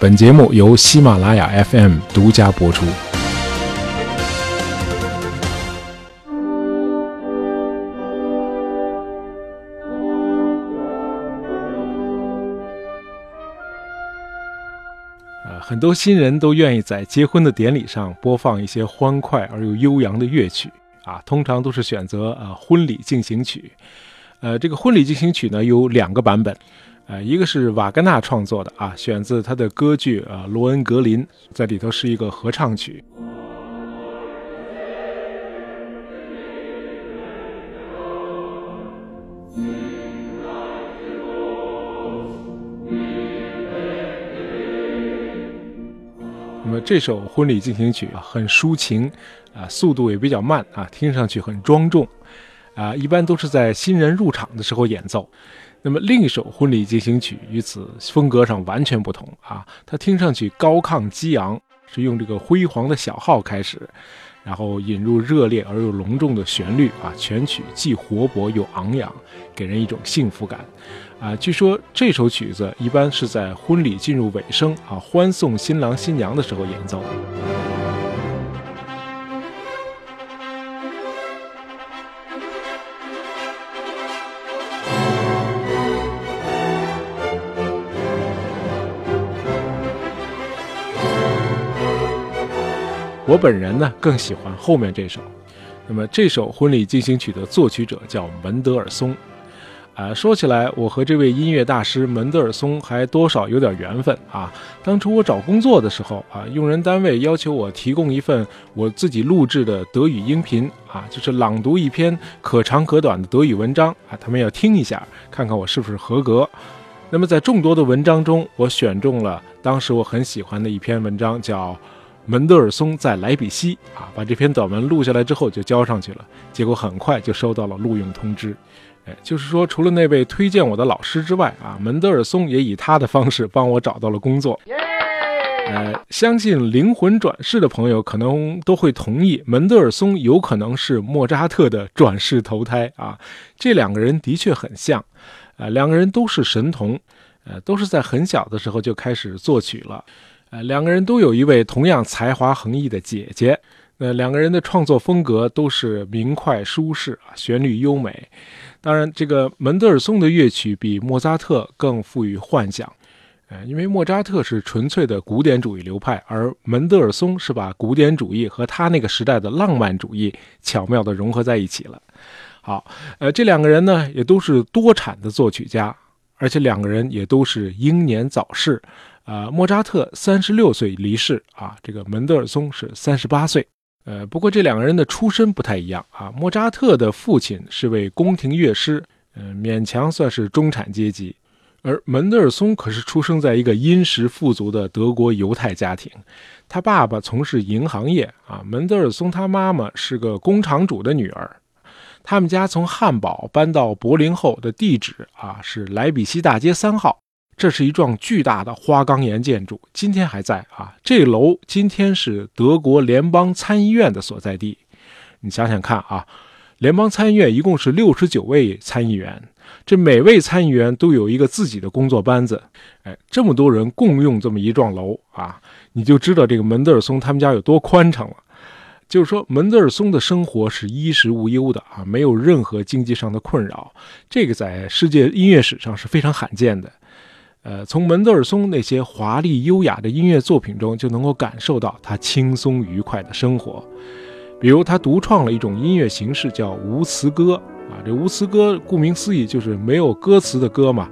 本节目由喜马拉雅 FM 独家播出。呃，很多新人都愿意在结婚的典礼上播放一些欢快而又悠扬的乐曲啊，通常都是选择呃婚礼进行曲。呃，这个婚礼进行曲呢有两个版本，呃，一个是瓦格纳创作的啊，选自他的歌剧啊《罗恩格林》，在里头是一个合唱曲。那么这首婚礼进行曲啊，很抒情，啊，速度也比较慢啊，听上去很庄重，啊，一般都是在新人入场的时候演奏。那么另一首婚礼进行曲与此风格上完全不同啊，它听上去高亢激昂，是用这个辉煌的小号开始，然后引入热烈而又隆重的旋律啊，全曲既活泼又昂扬，给人一种幸福感。啊，据说这首曲子一般是在婚礼进入尾声啊，欢送新郎新娘的时候演奏。我本人呢更喜欢后面这首。那么这首婚礼进行曲的作曲者叫门德尔松。啊，说起来，我和这位音乐大师门德尔松还多少有点缘分啊。当初我找工作的时候啊，用人单位要求我提供一份我自己录制的德语音频啊，就是朗读一篇可长可短的德语文章啊，他们要听一下，看看我是不是合格。那么在众多的文章中，我选中了当时我很喜欢的一篇文章，叫《门德尔松在莱比锡》啊，把这篇短文录下来之后就交上去了，结果很快就收到了录用通知。就是说，除了那位推荐我的老师之外啊，门德尔松也以他的方式帮我找到了工作。呃，相信灵魂转世的朋友可能都会同意，门德尔松有可能是莫扎特的转世投胎啊。这两个人的确很像，呃，两个人都是神童，呃，都是在很小的时候就开始作曲了，呃，两个人都有一位同样才华横溢的姐姐。那两个人的创作风格都是明快舒适啊，旋律优美。当然，这个门德尔松的乐曲比莫扎特更富于幻想，呃，因为莫扎特是纯粹的古典主义流派，而门德尔松是把古典主义和他那个时代的浪漫主义巧妙地融合在一起了。好，呃，这两个人呢也都是多产的作曲家，而且两个人也都是英年早逝，啊，莫扎特三十六岁离世啊，这个门德尔松是三十八岁。呃，不过这两个人的出身不太一样啊。莫扎特的父亲是位宫廷乐师，嗯，勉强算是中产阶级，而门德尔松可是出生在一个殷实富足的德国犹太家庭，他爸爸从事银行业啊，门德尔松他妈妈是个工厂主的女儿，他们家从汉堡搬到柏林后的地址啊是莱比锡大街三号。这是一幢巨大的花岗岩建筑，今天还在啊。这楼今天是德国联邦参议院的所在地。你想想看啊，联邦参议院一共是六十九位参议员，这每位参议员都有一个自己的工作班子。哎，这么多人共用这么一幢楼啊，你就知道这个门德尔松他们家有多宽敞了。就是说，门德尔松的生活是衣食无忧的啊，没有任何经济上的困扰。这个在世界音乐史上是非常罕见的。呃，从门德尔松那些华丽优雅的音乐作品中，就能够感受到他轻松愉快的生活。比如，他独创了一种音乐形式，叫无词歌啊。这无词歌，顾名思义就是没有歌词的歌嘛。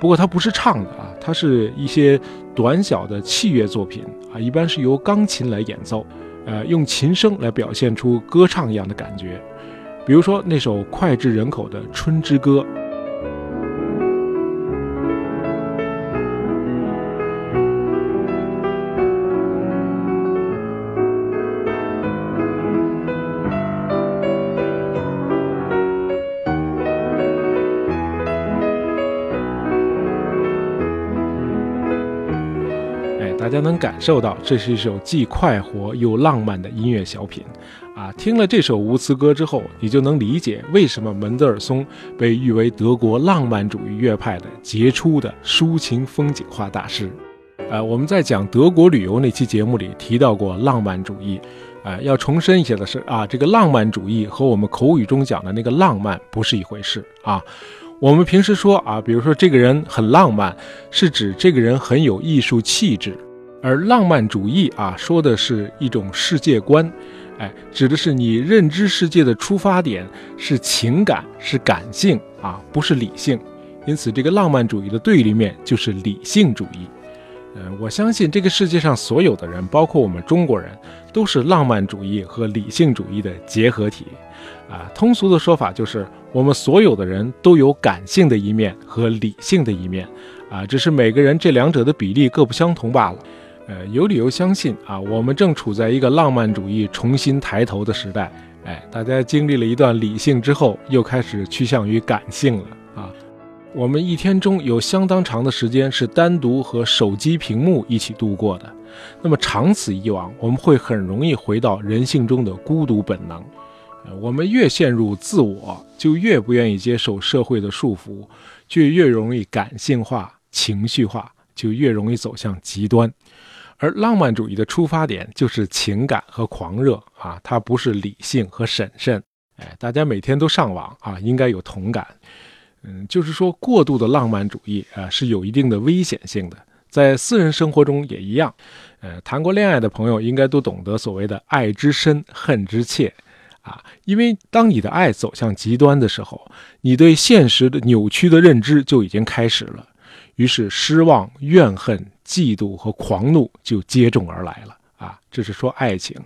不过，它不是唱的啊，它是一些短小的器乐作品啊，一般是由钢琴来演奏，呃，用琴声来表现出歌唱一样的感觉。比如说那首脍炙人口的《春之歌》。大家能感受到，这是一首既快活又浪漫的音乐小品，啊，听了这首无词歌之后，你就能理解为什么门德尔松被誉为德国浪漫主义乐派的杰出的抒情风景画大师。呃，我们在讲德国旅游那期节目里提到过浪漫主义。哎，要重申一下的是啊，这个浪漫主义和我们口语中讲的那个浪漫不是一回事啊。我们平时说啊，比如说这个人很浪漫，是指这个人很有艺术气质；而浪漫主义啊，说的是一种世界观，哎，指的是你认知世界的出发点是情感，是感性啊，不是理性。因此，这个浪漫主义的对立面就是理性主义。嗯，我相信这个世界上所有的人，包括我们中国人，都是浪漫主义和理性主义的结合体。啊，通俗的说法就是，我们所有的人都有感性的一面和理性的一面。啊，只是每个人这两者的比例各不相同罢了。呃，有理由相信啊，我们正处在一个浪漫主义重新抬头的时代。哎，大家经历了一段理性之后，又开始趋向于感性了啊。我们一天中有相当长的时间是单独和手机屏幕一起度过的，那么长此以往，我们会很容易回到人性中的孤独本能。呃，我们越陷入自我，就越不愿意接受社会的束缚，就越容易感性化、情绪化，就越容易走向极端。而浪漫主义的出发点就是情感和狂热啊，它不是理性和审慎。哎，大家每天都上网啊，应该有同感。嗯，就是说，过度的浪漫主义啊，是有一定的危险性的，在私人生活中也一样。呃，谈过恋爱的朋友应该都懂得所谓的“爱之深，恨之切”，啊，因为当你的爱走向极端的时候，你对现实的扭曲的认知就已经开始了，于是失望、怨恨、嫉妒和狂怒就接踵而来了。啊，这是说爱情。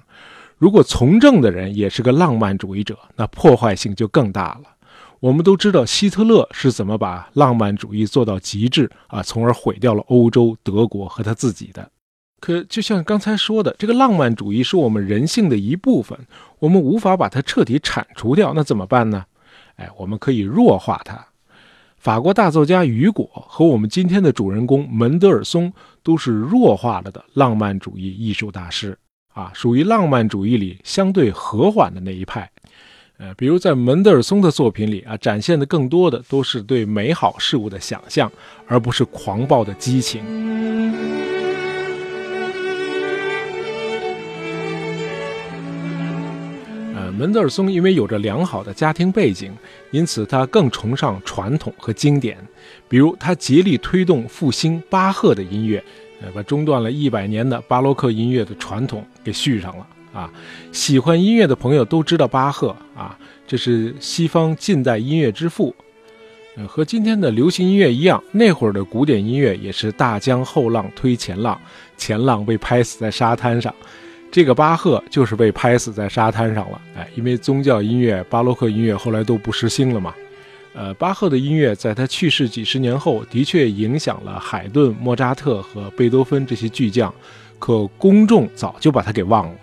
如果从政的人也是个浪漫主义者，那破坏性就更大了。我们都知道希特勒是怎么把浪漫主义做到极致啊，从而毁掉了欧洲、德国和他自己的。可就像刚才说的，这个浪漫主义是我们人性的一部分，我们无法把它彻底铲除掉，那怎么办呢？哎，我们可以弱化它。法国大作家雨果和我们今天的主人公门德尔松都是弱化了的浪漫主义艺术大师啊，属于浪漫主义里相对和缓的那一派。呃，比如在门德尔松的作品里啊，展现的更多的都是对美好事物的想象，而不是狂暴的激情。门德尔松因为有着良好的家庭背景，因此他更崇尚传统和经典。比如，他竭力推动复兴巴赫的音乐，呃，把中断了一百年的巴洛克音乐的传统给续上了。啊，喜欢音乐的朋友都知道巴赫啊，这是西方近代音乐之父。呃，和今天的流行音乐一样，那会儿的古典音乐也是大江后浪推前浪，前浪被拍死在沙滩上。这个巴赫就是被拍死在沙滩上了。哎，因为宗教音乐、巴洛克音乐后来都不时兴了嘛。呃，巴赫的音乐在他去世几十年后，的确影响了海顿、莫扎特和贝多芬这些巨匠，可公众早就把他给忘了。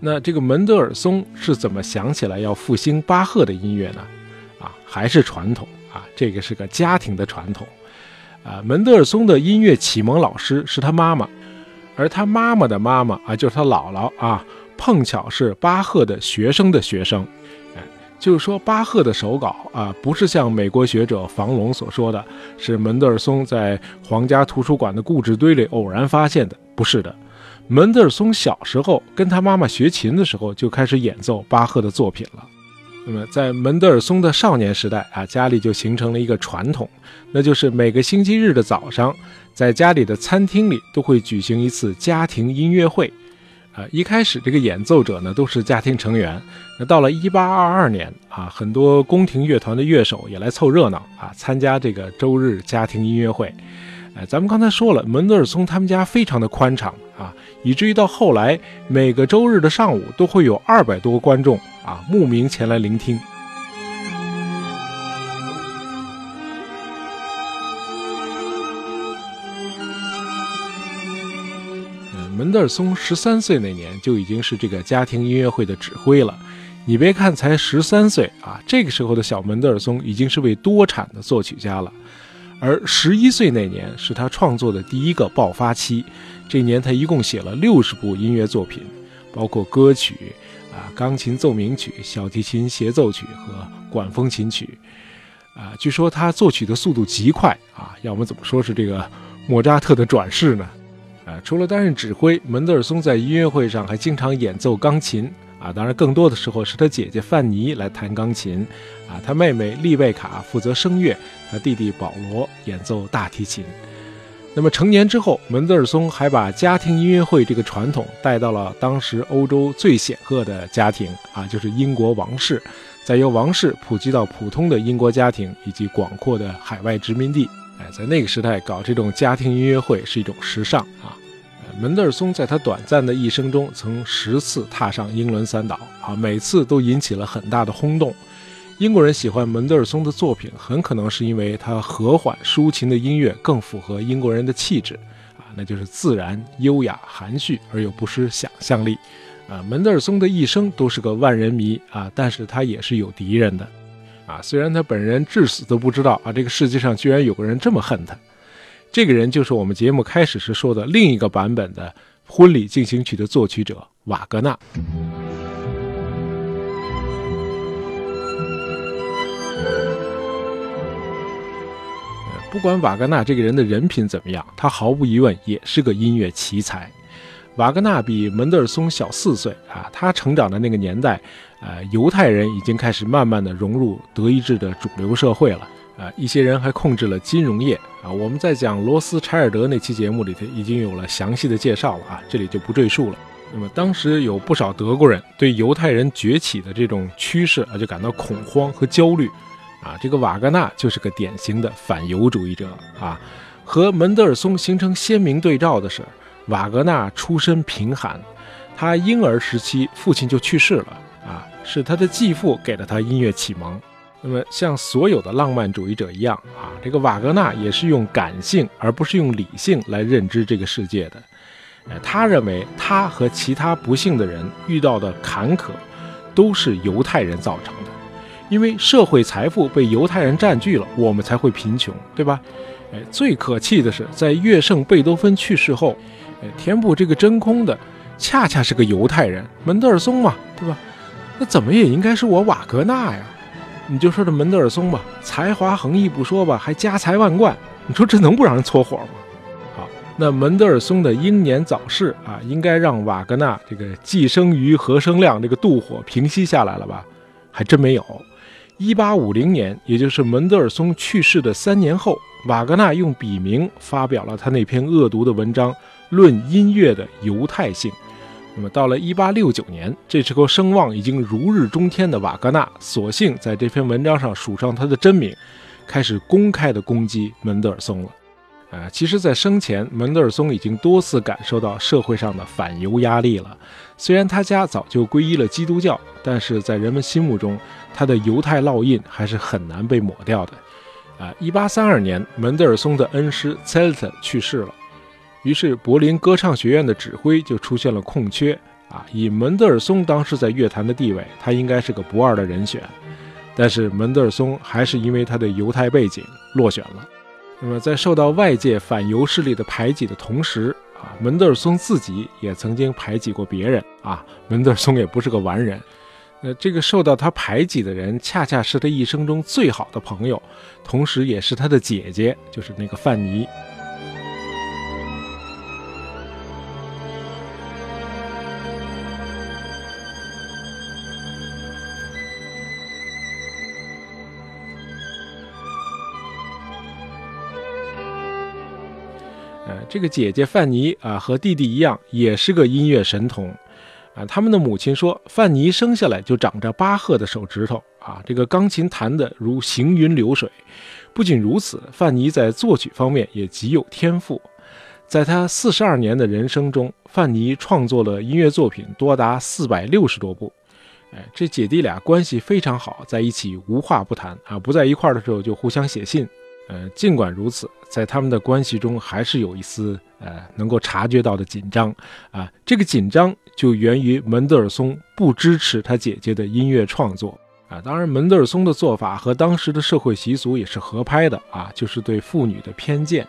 那这个门德尔松是怎么想起来要复兴巴赫的音乐呢？啊，还是传统啊，这个是个家庭的传统。啊，门德尔松的音乐启蒙老师是他妈妈，而他妈妈的妈妈啊，就是他姥姥啊，碰巧是巴赫的学生的学生。哎，就是说巴赫的手稿啊，不是像美国学者房龙所说的，是门德尔松在皇家图书馆的故纸堆里偶然发现的，不是的。门德尔松小时候跟他妈妈学琴的时候，就开始演奏巴赫的作品了。那么，在门德尔松的少年时代啊，家里就形成了一个传统，那就是每个星期日的早上，在家里的餐厅里都会举行一次家庭音乐会。啊，一开始这个演奏者呢都是家庭成员。那到了1822年啊，很多宫廷乐团的乐手也来凑热闹啊，参加这个周日家庭音乐会。哎，咱们刚才说了，门德尔松他们家非常的宽敞啊，以至于到后来每个周日的上午都会有二百多观众啊慕名前来聆听。门德尔松十三岁那年就已经是这个家庭音乐会的指挥了。你别看才十三岁啊，这个时候的小门德尔松已经是位多产的作曲家了。而十一岁那年是他创作的第一个爆发期，这年他一共写了六十部音乐作品，包括歌曲、啊钢琴奏鸣曲、小提琴协奏曲和管风琴曲，啊，据说他作曲的速度极快啊，要么怎么说是这个莫扎特的转世呢？啊，除了担任指挥，门德尔松在音乐会上还经常演奏钢琴。啊，当然，更多的时候是他姐姐范妮来弹钢琴，啊，他妹妹丽贝卡负责声乐，他弟弟保罗演奏大提琴。那么成年之后，门德尔松还把家庭音乐会这个传统带到了当时欧洲最显赫的家庭，啊，就是英国王室，再由王室普及到普通的英国家庭以及广阔的海外殖民地。哎，在那个时代搞这种家庭音乐会是一种时尚啊。门德尔松在他短暂的一生中，曾十次踏上英伦三岛，啊，每次都引起了很大的轰动。英国人喜欢门德尔松的作品，很可能是因为他和缓抒情的音乐更符合英国人的气质，啊，那就是自然、优雅、含蓄而又不失想象力。啊，门德尔松的一生都是个万人迷啊，但是他也是有敌人的，啊，虽然他本人至死都不知道啊，这个世界上居然有个人这么恨他。这个人就是我们节目开始时说的另一个版本的《婚礼进行曲》的作曲者瓦格纳。不管瓦格纳这个人的人品怎么样，他毫无疑问也是个音乐奇才。瓦格纳比门德尔松小四岁啊，他成长的那个年代，呃，犹太人已经开始慢慢的融入德意志的主流社会了。啊，一些人还控制了金融业啊。我们在讲罗斯柴尔德那期节目里头已经有了详细的介绍了啊，这里就不赘述了。那么当时有不少德国人对犹太人崛起的这种趋势啊，就感到恐慌和焦虑啊。这个瓦格纳就是个典型的反犹主义者啊。和门德尔松形成鲜明对照的是，瓦格纳出身贫寒，他婴儿时期父亲就去世了啊，是他的继父给了他音乐启蒙。那么，像所有的浪漫主义者一样啊，这个瓦格纳也是用感性而不是用理性来认知这个世界的。呃，他认为他和其他不幸的人遇到的坎坷，都是犹太人造成的，因为社会财富被犹太人占据了，我们才会贫穷，对吧？哎，最可气的是，在乐圣贝多芬去世后，填补这个真空的，恰恰是个犹太人门德尔松嘛，对吧？那怎么也应该是我瓦格纳呀？你就说这门德尔松吧，才华横溢不说吧，还家财万贯，你说这能不让人搓火吗？好，那门德尔松的英年早逝啊，应该让瓦格纳这个既生瑜何生亮这个妒火平息下来了吧？还真没有。一八五零年，也就是门德尔松去世的三年后，瓦格纳用笔名发表了他那篇恶毒的文章《论音乐的犹太性》。那么到了一八六九年，这时候声望已经如日中天的瓦格纳，索性在这篇文章上署上他的真名，开始公开的攻击门德尔松了。啊，其实，在生前，门德尔松已经多次感受到社会上的反犹压力了。虽然他家早就皈依了基督教，但是在人们心目中，他的犹太烙印还是很难被抹掉的。啊，一八三二年，门德尔松的恩师 Celta 去世了。于是，柏林歌唱学院的指挥就出现了空缺啊！以门德尔松当时在乐坛的地位，他应该是个不二的人选。但是，门德尔松还是因为他的犹太背景落选了。那么，在受到外界反犹势力的排挤的同时啊，门德尔松自己也曾经排挤过别人啊。门德尔松也不是个完人。那这个受到他排挤的人，恰恰是他一生中最好的朋友，同时也是他的姐姐，就是那个范尼。这个姐姐范妮啊，和弟弟一样，也是个音乐神童，啊，他们的母亲说，范妮生下来就长着巴赫的手指头啊，这个钢琴弹得如行云流水。不仅如此，范妮在作曲方面也极有天赋。在他四十二年的人生中，范妮创作了音乐作品多达四百六十多部。哎，这姐弟俩关系非常好，在一起无话不谈啊，不在一块儿的时候就互相写信。呃，尽管如此，在他们的关系中还是有一丝呃能够察觉到的紧张啊。这个紧张就源于门德尔松不支持他姐姐的音乐创作啊。当然，门德尔松的做法和当时的社会习俗也是合拍的啊，就是对妇女的偏见。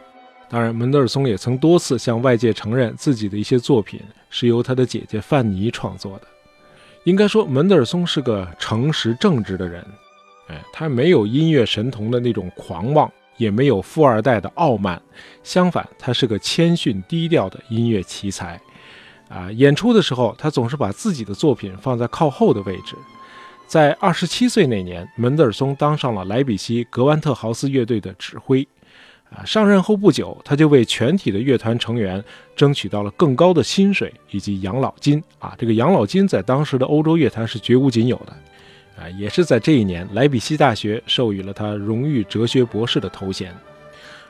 当然，门德尔松也曾多次向外界承认自己的一些作品是由他的姐姐范妮创作的。应该说，门德尔松是个诚实正直的人，哎，他没有音乐神童的那种狂妄。也没有富二代的傲慢，相反，他是个谦逊低调的音乐奇才。啊，演出的时候，他总是把自己的作品放在靠后的位置。在二十七岁那年，门德尔松当上了莱比锡格万特豪斯乐队的指挥。啊，上任后不久，他就为全体的乐团成员争取到了更高的薪水以及养老金。啊，这个养老金在当时的欧洲乐坛是绝无仅有的。啊，也是在这一年，莱比锡大学授予了他荣誉哲学博士的头衔。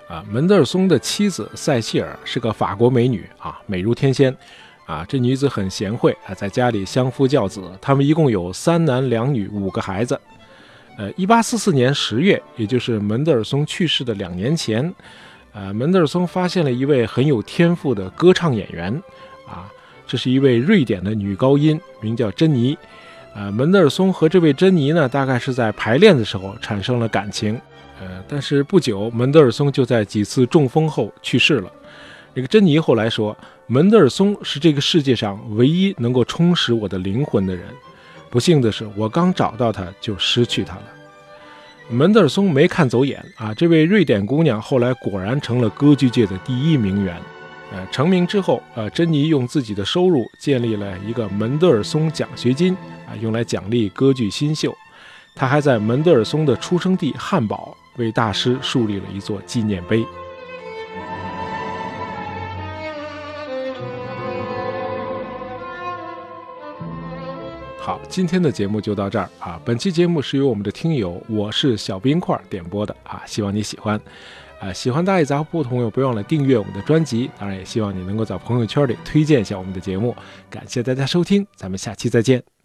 啊，门德尔松的妻子塞西尔是个法国美女，啊，美如天仙。啊，这女子很贤惠啊，在家里相夫教子。他们一共有三男两女五个孩子。呃，一八四四年十月，也就是门德尔松去世的两年前，呃，门德尔松发现了一位很有天赋的歌唱演员。啊，这是一位瑞典的女高音，名叫珍妮。呃，门德尔松和这位珍妮呢，大概是在排练的时候产生了感情。呃，但是不久，门德尔松就在几次中风后去世了。这个珍妮后来说。门德尔松是这个世界上唯一能够充实我的灵魂的人。不幸的是，我刚找到他就失去他了。门德尔松没看走眼啊，这位瑞典姑娘后来果然成了歌剧界的第一名媛。呃，成名之后，呃，珍妮用自己的收入建立了一个门德尔松奖学金啊，用来奖励歌剧新秀。她还在门德尔松的出生地汉堡为大师树立了一座纪念碑。好，今天的节目就到这儿啊！本期节目是由我们的听友我是小冰块点播的啊，希望你喜欢。啊，喜欢大爷杂货铺的朋友，别忘了订阅我们的专辑。当然，也希望你能够在朋友圈里推荐一下我们的节目。感谢大家收听，咱们下期再见。